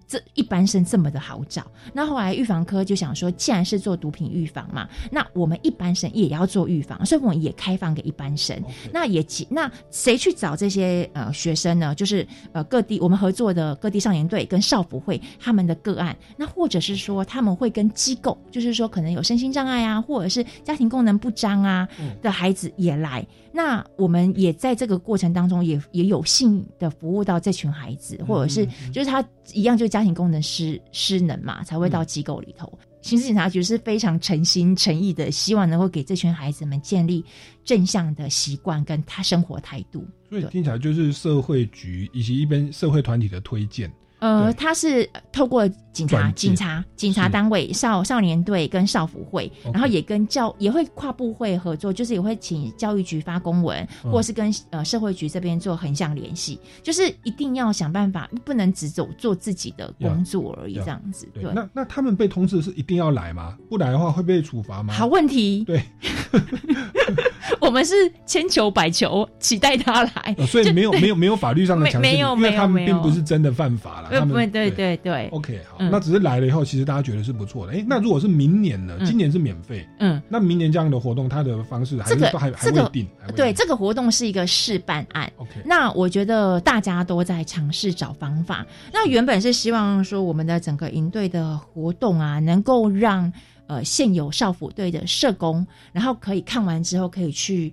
这一般生这么的好找，那后来预防科就想说，既然是做毒品预防嘛，那我们一般生也要做预防，所以我们也开放给一般生。那也其那谁去找这些呃学生呢？就是呃各地我们合作的各地少年队跟少辅会他们的个案，那或者是说他们会跟机构，就是说可能有身心障碍啊，或者是家庭功能不彰啊的孩子也来。那我们也在这个过程当中也也有幸的服务到这群孩子，或者是就是他一样就是家庭功能失失能嘛，才会到机构里头。刑事警察局是非常诚心诚意的，希望能够给这群孩子们建立正向的习惯跟他生活态度。所以听起来就是社会局以及一边社会团体的推荐。呃，他是透过警察、警察、警察单位、少少年队跟少辅会，然后也跟教也会跨部会合作，就是也会请教育局发公文，嗯或是跟呃社会局这边做横向联系，就是一定要想办法，不能只走做自己的工作而已，这样子。对，对，那那他们被通知是一定要来吗？不来的话会被处罚吗？好问题。对，[LAUGHS] 我们是千求百求，期待他来，呃所以没有没有没有法律上的强制，没没有因为他们并不是真的犯法了。呃他们不对对对 OK，好，嗯那只是来了以后，其实大家觉得是不错的。哎，那如果是明年呢？嗯今年是免费，嗯，那明年这样的活动，它的方式还这个是都还还这个未定，对，定这个活动是一个试办案。OK 那我觉得大家都在尝试找方法。那原本是希望说我们的整个营队的活动啊，能够让呃现有少辅队的社工，然后可以看完之后可以去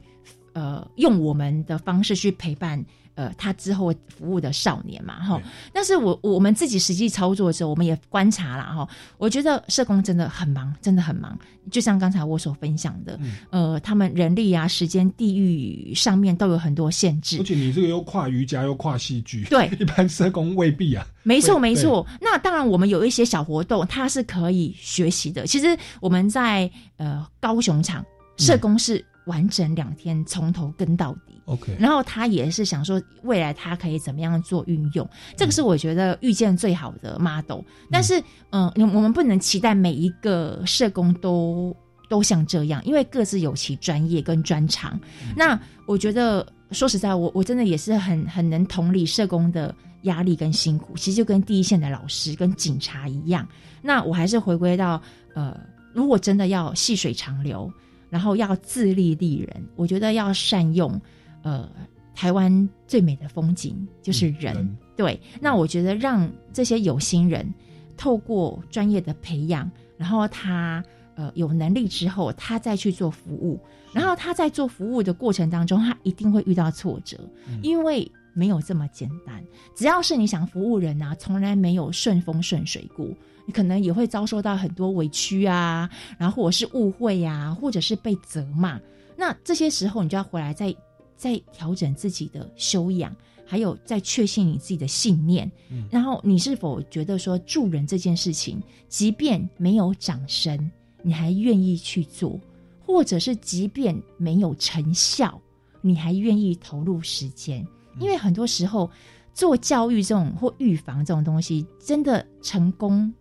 呃用我们的方式去陪伴。呃，他之后服务的少年嘛，哈，但是我我们自己实际操作的时候，我们也观察了哈，我觉得社工真的很忙，真的很忙。就像刚才我所分享的，呃，他们人力啊、时间、地域上面都有很多限制而。且你这个又跨瑜伽又跨戏剧，对 [LAUGHS] 一般社工未必啊。没错，没错。那当然，我们有一些小活动，它是可以学习的。其实我们在呃高雄场社工是完整两天，从头跟到底。OK，然后他也是想说，未来他可以怎么样做运用，这个是我觉得遇见最好的 model。但是，嗯、我们不能期待每一个社工都都像这样，因为各自有其专业跟专长。那我觉得说实在，我我真的也是很很能同理社工的压力跟辛苦，其实就跟第一线的老师跟警察一样。那我还是回归到呃，如果真的要细水长流，然后要自立立人，我觉得要善用呃台湾最美的风景就是人。对，那我觉得让这些有心人透过专业的培养，然后他呃有能力之后，他再去做服务，然后他在做服务的过程当中，他一定会遇到挫折，因为没有这么简单。只要是你想服务人啊，从来没有顺风顺水过。你可能也会遭受到很多委屈啊，然后或者是误会啊，或者是被责骂。那这些时候，你就要回来再再调整自己的修养，还有再确信你自己的信念。嗯然后你是否觉得说助人这件事情，即便没有掌声，你还愿意去做，或者是即便没有成效，你还愿意投入时间？因为很多时候做教育这种或预防这种东西，真的成功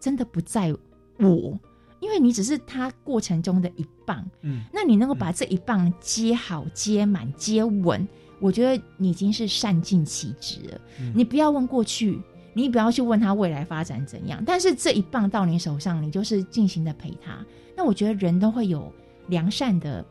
真的不在我，因为你只是他过程中的一棒。嗯，那你能够把这一棒接好、接满、接稳，我觉得你已经是善尽其职了。嗯你不要问过去，你不要去问他未来发展怎样，但是这一棒到你手上，你就是尽情的陪他。那我觉得人都会有良善的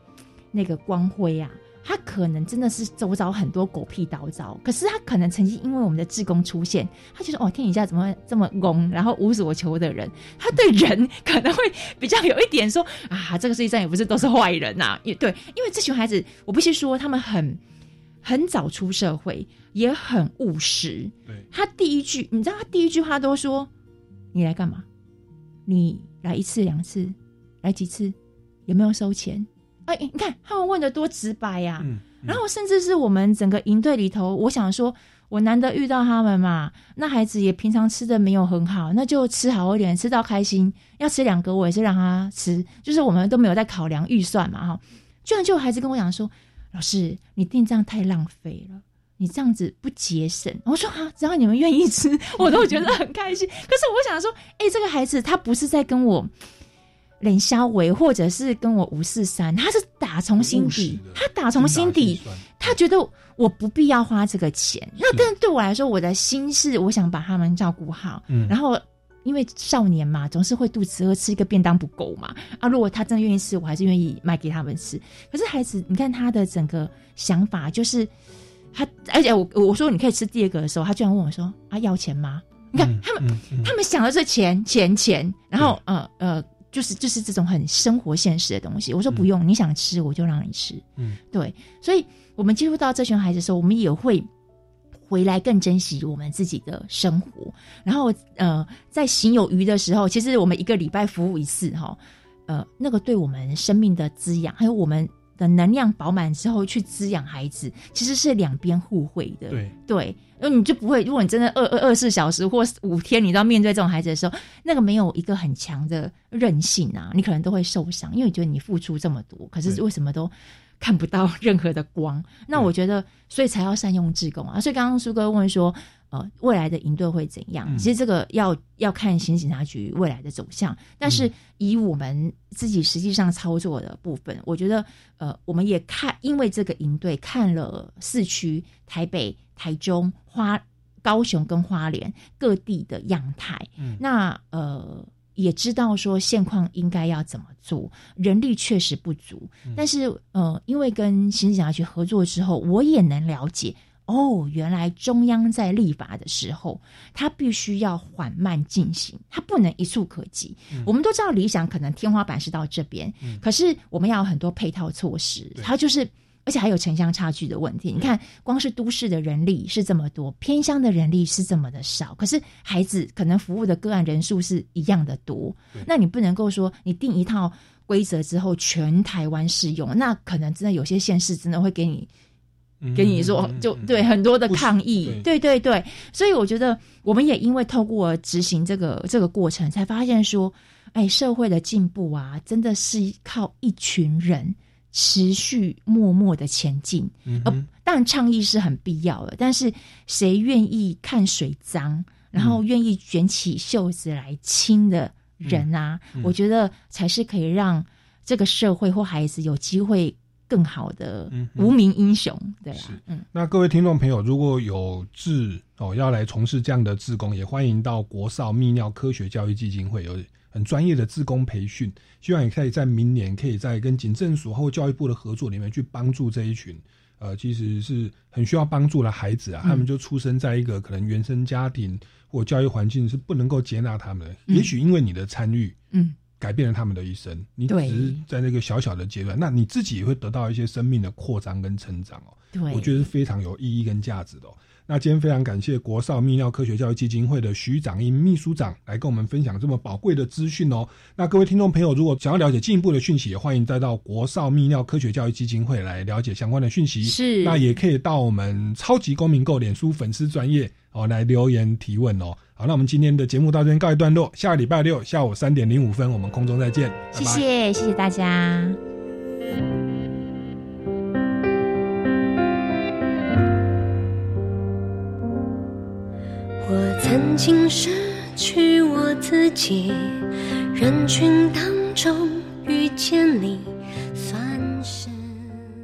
那个光辉啊。他可能真的是周遭很多狗屁倒灶，可是他可能曾经因为我们的志工出现，他觉得哦，天底下怎么这么公，然后无所求的人，他对人可能会比较有一点说啊，这个世界上也不是都是坏人呐、也对，因为这群孩子，我必须说他们很很早出社会，也很务实。对，他第一句，你知道他第一句话都说：“你来干嘛？你来一次两次，来几次？有没有收钱？”哎，你看他们问的多直白呀、嗯然后甚至是我们整个营队里头，我想说，我难得遇到他们嘛，那孩子也平常吃的没有很好，那就吃好一点，吃到开心。要吃两个，我也是让他吃，就是我们都没有在考量预算嘛，哈。居然就有孩子跟我讲说：“老师，你订这样太浪费了。”你这样子不节省，我说啊，只要你们愿意吃，我都觉得很开心。可是我想说，哎、这个孩子他不是在跟我冷消维，或者是跟我五四三，他是打从心底，他打从心底，他觉得我不必要花这个钱。那但对我来说，我的心是我想把他们照顾好，嗯然后。因为少年嘛，总是会肚子饿，吃一个便当不够嘛。啊，如果他真的愿意吃，我还是愿意买给他们吃。可是孩子，你看他的整个想法就是，他而且我我说你可以吃第二个的时候，他居然问我说：“啊，要钱吗？”你看他们，他们想的是钱钱钱，然后呃呃，就是就是这种很生活现实的东西。我说不用，你想吃我就让你吃。嗯，对，所以我们接触到这群孩子的时候，我们也会回来更珍惜我们自己的生活。然后呃，在行有余的时候，其实我们一个礼拜服务一次哈，呃，那个对我们生命的滋养，还有我们的能量饱满之后去滋养孩子，其实是两边互惠的。对对，因为你就不会，如果你真的二二二十四小时或五天，你都要面对这种孩子的时候，那个没有一个很强的韧性啊，你可能都会受伤，因为你觉得你付出这么多，可是对为什么都看不到任何的光？那我觉得，所以才要善用志工啊。所以刚刚苏哥问说，呃，未来的营队会怎样？嗯其实这个要要看刑警察局未来的走向，但是以我们自己实际上操作的部分，我觉得，呃，我们也看，因为这个营队看了四区台北、台中、花、高雄跟花莲各地的样态，嗯那呃。也知道说现况应该要怎么做，人力确实不足，但是呃，因为跟刑事警察局合作之后，我也能了解哦，原来中央在立法的时候，它必须要缓慢进行，它不能一触可及。我们都知道理想可能天花板是到这边，可是我们要有很多配套措施，它就是。而且还有城乡差距的问题。你看，光是都市的人力是这么多，偏乡的人力是这么的少，可是孩子可能服务的个案人数是一样的多。那你不能够说你定一套规则之后全台湾适用，那可能真的有些县市真的会给你。给你说，就对很多的抗议，对对对，所以我觉得我们也因为透过执行这个这个过程，才发现说，哎，社会的进步啊，真的是靠一群人持续默默的前进。嗯呃，当然倡议是很必要的，但是谁愿意看水脏，然后愿意卷起袖子来亲的人啊，嗯嗯我觉得才是可以让这个社会或孩子有机会更好的无名英雄。对啊，嗯。那各位听众朋友，如果有志哦要来从事这样的志工，也欢迎到国少泌尿科学教育基金会有很专业的自工培训，希望也可以在明年可以在跟警政署或教育部的合作里面去帮助这一群呃其实是很需要帮助的孩子啊，嗯他们就出生在一个可能原生家庭或教育环境是不能够接纳他们的，嗯也许因为你的参与，嗯。改变了他们的一生，你只是在那个小小的阶段，那你自己也会得到一些生命的扩张跟成长哦。对我觉得是非常有意义跟价值的、哦。那今天非常感谢国少泌尿科学教育基金会的徐长英秘书长来跟我们分享这么宝贵的资讯哦。那各位听众朋友，如果想要了解进一步的讯息，也欢迎再到国少泌尿科学教育基金会来了解相关的讯息。是那也可以到我们超级公民购脸书粉丝专业哦来留言提问哦。好，那我们今天的节目到这边告一段落，下个礼拜六下午三点零五分，我们空中再见，拜谢拜谢，谢谢大家。我曾经失去我自己，人群当中遇见你。